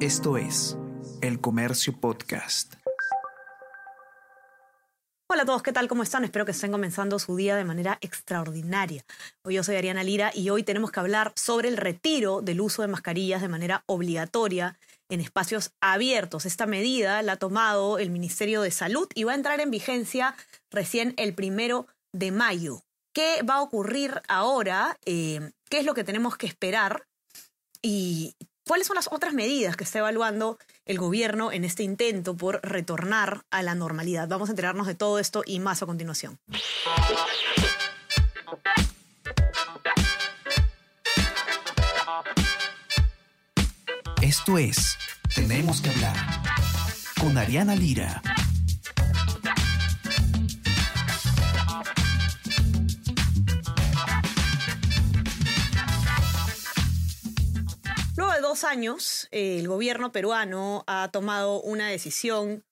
Esto es El Comercio Podcast. Hola a todos, ¿qué tal? ¿Cómo están? Espero que estén comenzando su día de manera extraordinaria. Hoy yo soy Ariana Lira y hoy tenemos que hablar sobre el retiro del uso de mascarillas de manera obligatoria en espacios abiertos. Esta medida la ha tomado el Ministerio de Salud y va a entrar en vigencia recién el primero de mayo. ¿Qué va a ocurrir ahora? Eh, ¿Qué es lo que tenemos que esperar? ¿Y cuáles son las otras medidas que está evaluando el gobierno en este intento por retornar a la normalidad? Vamos a enterarnos de todo esto y más a continuación. Esto es Tenemos que hablar con Ariana Lira. Años, eh, el gobierno peruano ha tomado una decisión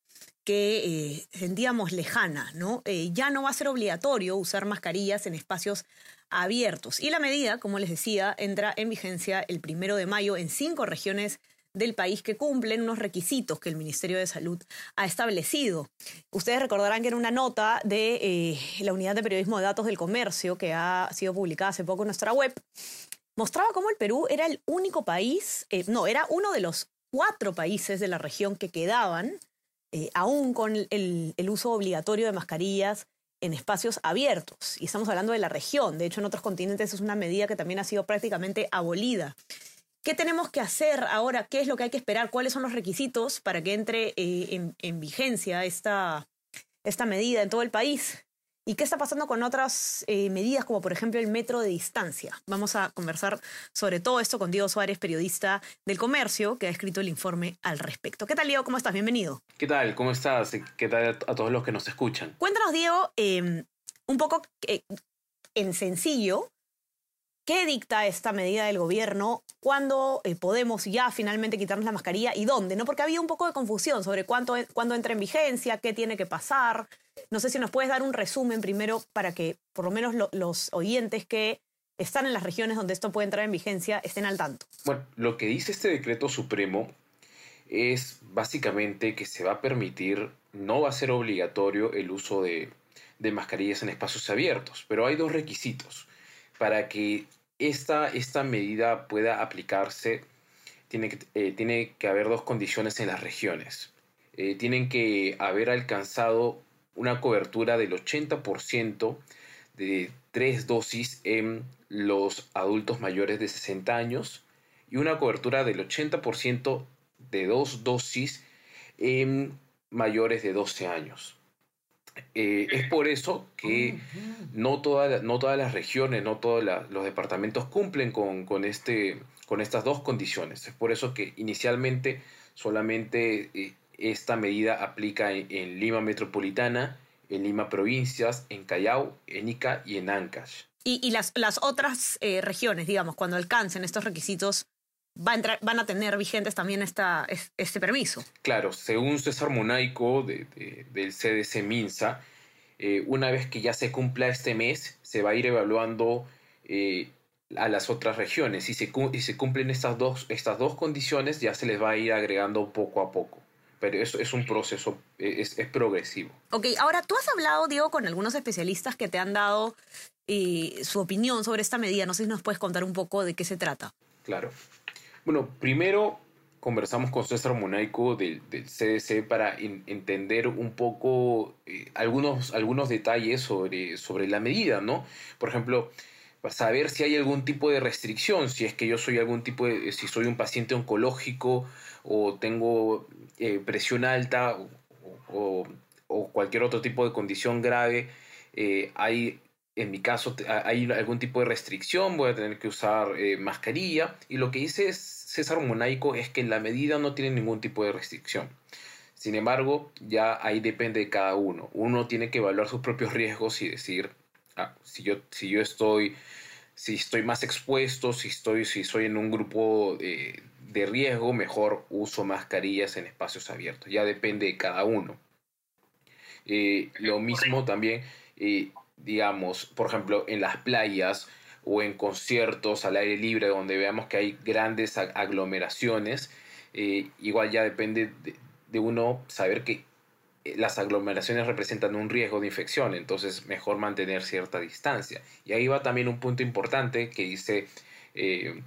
que eh, sentíamos lejana, ¿no? Eh, ya no va a ser obligatorio usar mascarillas en espacios abiertos. Y la medida, como les decía, entra en vigencia el primero de mayo en cinco regiones del país que cumplen unos requisitos que el Ministerio de Salud ha establecido. Ustedes recordarán que en una nota de la Unidad de Periodismo de Datos del Comercio, que ha sido publicada hace poco en nuestra web, mostraba cómo el Perú era el único país, eh, no, era uno de los cuatro países de la región que quedaban eh, aún con el, el, uso obligatorio de mascarillas en espacios abiertos. Y estamos hablando de la región. De hecho, en otros continentes es una medida que también ha sido prácticamente abolida. ¿Qué tenemos que hacer ahora? ¿Qué es lo que hay que esperar? ¿Cuáles son los requisitos para que entre eh, en, en, vigencia esta, esta medida en todo el país? ¿Y qué está pasando con otras eh, medidas, como por ejemplo el metro de distancia? Vamos a conversar sobre todo esto con Diego Suárez, periodista del comercio, que ha escrito el informe al respecto. ¿Qué tal, Diego? ¿Cómo estás? Bienvenido. ¿Qué tal? ¿Cómo estás? ¿Qué tal a todos los que nos escuchan? Cuéntanos, Diego, eh, un poco eh, en sencillo, ¿Qué dicta esta medida del gobierno? ¿Cuándo eh, podemos ya finalmente quitarnos la mascarilla y dónde? ¿no? Porque había un poco de confusión sobre cuánto, cuándo entra en vigencia, qué tiene que pasar. No sé si nos puedes dar un resumen primero para que por lo menos lo, los oyentes que están en las regiones donde esto puede entrar en vigencia estén al tanto. Bueno, lo que dice este decreto supremo es básicamente que se va a permitir, no va a ser obligatorio el uso de, de mascarillas en espacios abiertos, pero hay dos requisitos para que esta, esta medida pueda aplicarse, tiene que, eh, tiene que haber dos condiciones en las regiones. Eh, tienen que haber alcanzado una cobertura del 80% de tres dosis en los adultos mayores de 60 años y una cobertura del 80% de dos dosis en mayores de 12 años. Eh, es por eso que no, no todas las regiones, no todos los departamentos cumplen con, con, este, con estas dos condiciones. Es por eso que inicialmente solamente eh, esta medida aplica en, Lima Metropolitana, en Lima Provincias, en Callao, en Ica y en Ancash. Y, las, las otras eh, regiones, digamos, cuando alcancen estos requisitos, va a entrar, van a tener vigentes también esta, este permiso. Claro, según César Monaico de, del CDC Minsa, eh, una vez que ya se cumpla este mes, se va a ir evaluando eh, a las otras regiones. Y si y se cumplen estas dos, estas dos condiciones, ya se les va a ir agregando poco a poco. Pero eso es un proceso, es, es progresivo. Ok, ahora tú has hablado, Diego, con algunos especialistas que te han dado eh, su opinión sobre esta medida. No sé si nos puedes contar un poco de qué se trata. Claro. Bueno, primero conversamos con César Monaico del, CDC para entender un poco eh, algunos, algunos detalles sobre, sobre la medida, ¿no? Por ejemplo, para saber si hay algún tipo de restricción, si es que yo soy algún tipo de, si soy un paciente oncológico o tengo eh, presión alta o, cualquier otro tipo de condición grave, eh, hay en mi caso hay algún tipo de restricción, voy a tener que usar mascarilla. Y lo que dice César Monaico es que la medida no tiene ningún tipo de restricción. Sin embargo, ya ahí depende de cada uno. Uno tiene que evaluar sus propios riesgos y decir, ah, si, yo, si yo estoy, si estoy más expuesto, si estoy, si soy en un grupo de, riesgo, mejor uso mascarillas en espacios abiertos. Ya depende de cada uno. Eh, lo mismo también, eh, digamos, por ejemplo, en las playas, o en conciertos al aire libre donde veamos que hay grandes aglomeraciones, eh, igual ya depende de, uno saber que las aglomeraciones representan un riesgo de infección, entonces mejor mantener cierta distancia. Y ahí va también un punto importante que dice eh,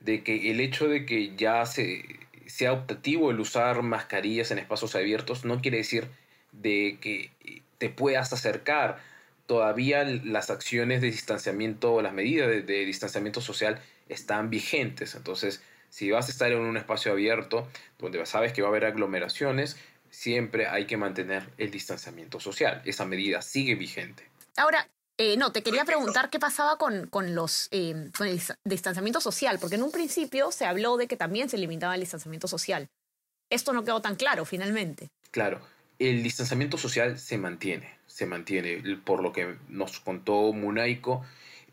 de que el hecho de que ya se, sea optativo el usar mascarillas en espacios abiertos no quiere decir de que te puedas acercar. Todavía las acciones de distanciamiento, las medidas de, de distanciamiento social están vigentes. Entonces, si vas a estar en un espacio abierto donde sabes que va a haber aglomeraciones, siempre hay que mantener el distanciamiento social. Esa medida sigue vigente. Ahora, eh, no, te quería preguntar qué pasaba con, con los, eh, con el distanciamiento social, porque en un principio se habló de que también se limitaba el distanciamiento social. Esto no quedó tan claro finalmente. Claro, el distanciamiento social se mantiene, se mantiene, por lo que nos contó Munaico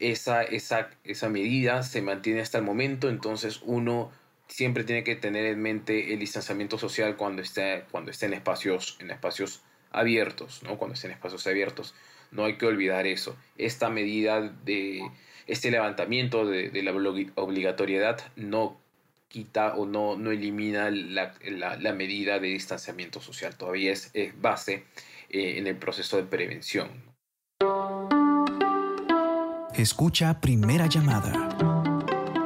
esa, esa, esa medida se mantiene hasta el momento, entonces uno siempre tiene que tener en mente el distanciamiento social cuando esté, cuando esté en, espacios, en espacios abiertos, ¿no? cuando esté en espacios abiertos. No hay que olvidar eso. Esta medida de este levantamiento de, la obligatoriedad no quita o no, no elimina la, la, medida de distanciamiento social. Todavía es, base eh, en el proceso de prevención. Escucha Primera Llamada.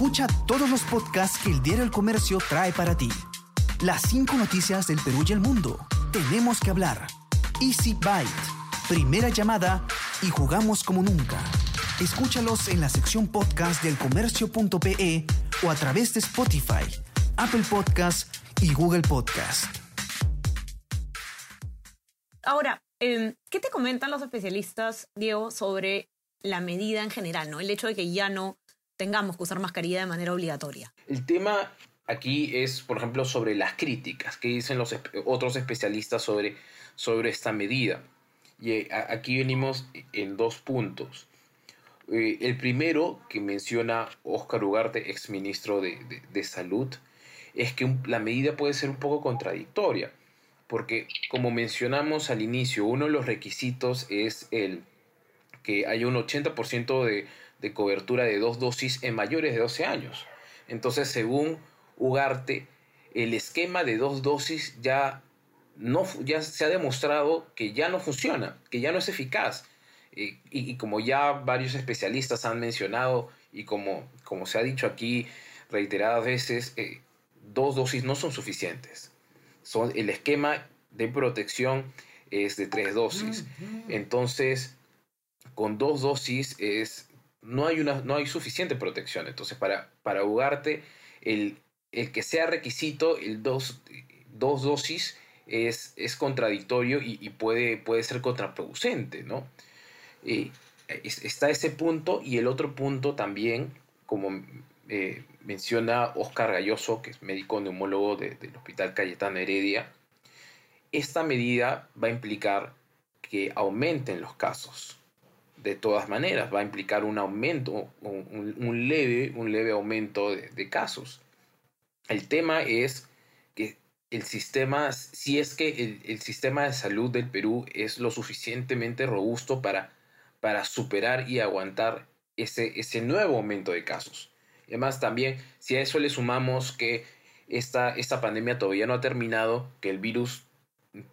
Escucha todos los podcasts que el Diario El Comercio trae para ti. Las cinco noticias del Perú y el mundo. Tenemos que hablar. Easy Byte. Primera llamada y jugamos como nunca. Escúchalos en la sección podcast del comercio.pe o a través de Spotify, Apple Podcast y Google Podcast. Ahora, em, ¿qué te comentan los especialistas, Diego, sobre la medida en general, ¿no? El hecho de que ya no tengamos que usar mascarilla de manera obligatoria. El tema aquí es, por ejemplo, sobre las críticas que dicen los otros especialistas sobre, sobre esta medida. Y eh, aquí venimos en dos puntos. Eh, el primero que menciona Óscar Ugarte, exministro de, de, de Salud, es que la medida puede ser un poco contradictoria, porque como mencionamos al inicio, uno de los requisitos es el que haya un 80% de de cobertura de dos dosis en mayores de 12 años. Entonces, según Ugarte, el esquema de dos dosis ya, no, ya se ha demostrado que ya no funciona, que ya no es eficaz. y, como ya varios especialistas han mencionado y como, como se ha dicho aquí reiteradas veces, eh, dos dosis no son suficientes. Son, el esquema de protección es de tres dosis. Entonces, con dos dosis es no hay, una, no hay suficiente protección. Entonces, para, para Ugarte, el, el que sea requisito, el dos, dos dosis, es, es contradictorio y, puede, puede ser contraproducente, ¿no? está ese punto y el otro punto también, como eh, menciona Oscar Galloso, que es médico neumólogo del Hospital Cayetano Heredia, esta medida va a implicar que aumenten los casos de todas maneras, va a implicar un aumento, un, leve, un leve aumento de, casos. El tema es que el sistema, si es que el, sistema de salud del Perú es lo suficientemente robusto para, para superar y aguantar ese, ese nuevo aumento de casos. Además, también, si a eso le sumamos que esta, esta pandemia todavía no ha terminado, que el virus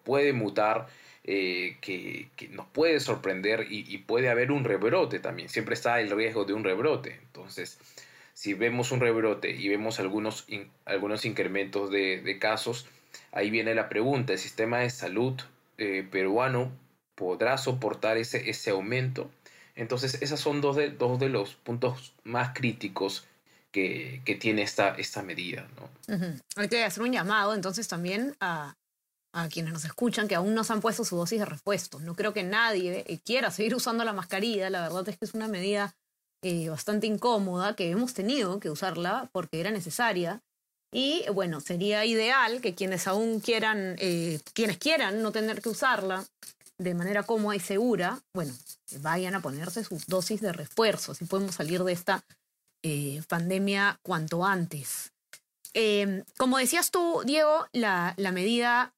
puede mutar, eh, que, nos puede sorprender y, puede haber un rebrote también. Siempre está el riesgo de un rebrote. Entonces, si vemos un rebrote y vemos algunos, algunos incrementos de, casos, ahí viene la pregunta, ¿el sistema de salud eh, peruano podrá soportar ese, ese aumento? Entonces, esos son dos de, dos de los puntos más críticos que, tiene esta, esta medida. ¿no? Hay que hacer un llamado entonces también a, a quienes nos escuchan que aún no se han puesto su dosis de repuesto. No creo que nadie eh, quiera seguir usando la mascarilla. La verdad es que es una medida eh, bastante incómoda que hemos tenido que usarla porque era necesaria. Y bueno, sería ideal que quienes aún quieran, eh, quienes quieran no tener que usarla de manera cómoda y segura, bueno, vayan a ponerse su dosis de refuerzo, si podemos salir de esta eh, pandemia cuanto antes. Em, como decías tú, Diego, la, la, medida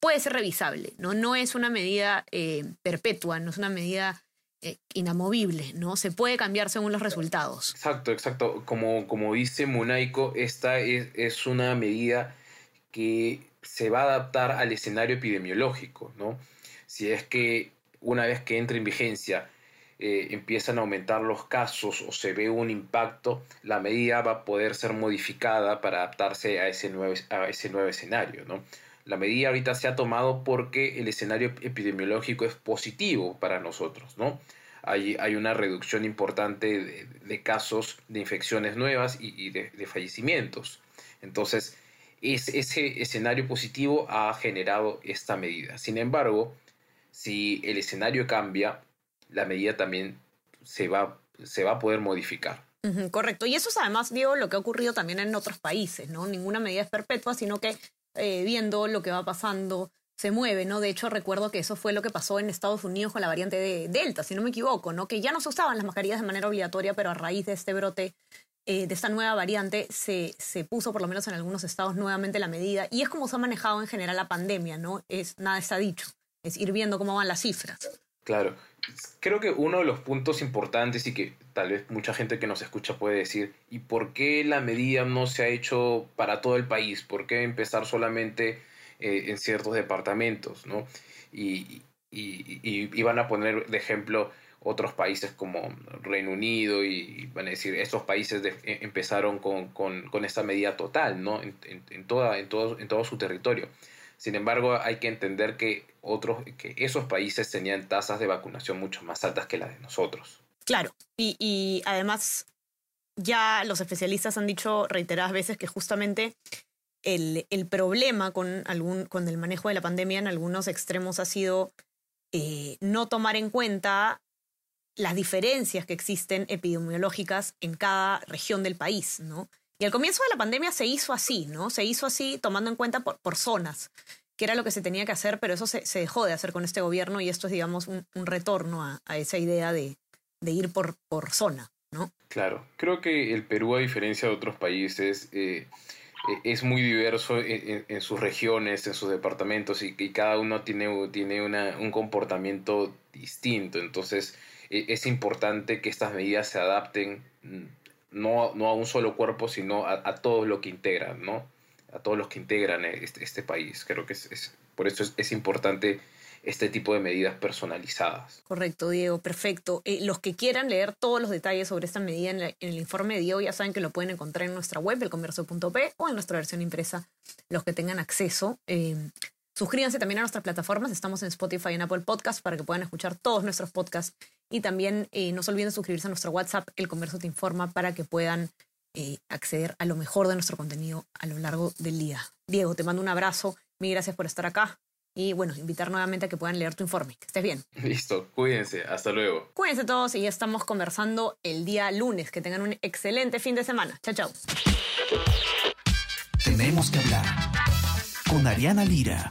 puede ser revisable, ¿no? No es una medida eh, perpetua, no es una medida eh, inamovible, ¿no? Se puede cambiar según los resultados. Exacto, exacto. Como, como dice Munaico, esta es, es una medida que se va a adaptar al escenario epidemiológico, ¿no? Si es que una vez que entre en vigencia eh, empiezan a aumentar los casos o se ve un impacto, la medida va a poder ser modificada para adaptarse a ese nuevo, a ese nuevo escenario. ¿no? La medida ahorita se ha tomado porque el escenario epidemiológico es positivo para nosotros. ¿no? Hay, hay una reducción importante de, casos de infecciones nuevas y, de, fallecimientos. Entonces, ese escenario positivo ha generado esta medida. Sin embargo, si el escenario cambia, la medida también se va, se va a poder modificar. correcto. Y eso es además, Diego, lo que ha ocurrido también en otros países, ¿no? Ninguna medida es perpetua, sino que eh, viendo lo que va pasando se mueve, ¿no? De hecho, recuerdo que eso fue lo que pasó en Estados Unidos con la variante de Delta, si no me equivoco, ¿no? Que ya no se usaban las mascarillas de manera obligatoria, pero a raíz de este brote, eh, de esta nueva variante, se, se puso, por lo menos en algunos estados, nuevamente la medida. Y es como se ha manejado en general la pandemia, ¿no? Es, nada está dicho. Es ir viendo cómo van las cifras. Claro creo que uno de los puntos importantes y que tal vez mucha gente que nos escucha puede decir, ¿y por qué la medida no se ha hecho para todo el país? ¿Por qué empezar solamente eh, en ciertos departamentos? ¿no? Y, y, van a poner de ejemplo otros países como Reino Unido y van a decir, estos países e, empezaron con, con, con, esta medida total, ¿no? En, en, toda, en, todo, en todo su territorio. Sin embargo, hay que entender que, otros, que esos países tenían tasas de vacunación mucho más altas que las de nosotros. Claro, y, y además ya los especialistas han dicho reiteradas veces que justamente el, el, problema con, algún, con el manejo de la pandemia en algunos extremos ha sido eh, no tomar en cuenta las diferencias que existen epidemiológicas en cada región del país, ¿no? Y al comienzo de la pandemia se hizo así, ¿no? Se hizo así tomando en cuenta por, por zonas, que era lo que se tenía que hacer, pero eso se, se dejó de hacer con este gobierno y esto es, digamos, un, un retorno a, a, esa idea de, de ir por, por zona, ¿no? Claro, creo que el Perú, a diferencia de otros países, eh, e, es muy diverso en, en, sus regiones, en sus departamentos y, y cada uno tiene, tiene una, un comportamiento distinto. Entonces, e, es importante que estas medidas se adapten mm, no, no a un solo cuerpo, sino a, a todo lo que integran, ¿no? A todos los que integran este, este país. Creo que es, por eso es, importante este tipo de medidas personalizadas. Correcto, Diego, perfecto. Eh, los que quieran leer todos los detalles sobre esta medida en, el informe de Diego ya saben que lo pueden encontrar en nuestra web, elcomercio.p, o en nuestra versión impresa, los que tengan acceso. Eh, suscríbanse también a nuestras plataformas, estamos en Spotify y en Apple Podcast para que puedan escuchar todos nuestros podcasts y también eh, no se olviden suscribirse a nuestro WhatsApp, El Comercio Te Informa, para que puedan eh, acceder a lo mejor de nuestro contenido a lo largo del día. Diego, te mando un abrazo, mil gracias por estar acá y bueno, invitar nuevamente a que puedan leer tu informe. Que estés bien. Listo, cuídense, hasta luego. Cuídense todos y ya estamos conversando el día lunes. Que tengan un excelente fin de semana. Chao, chao. Tenemos que hablar con Ariana Lira.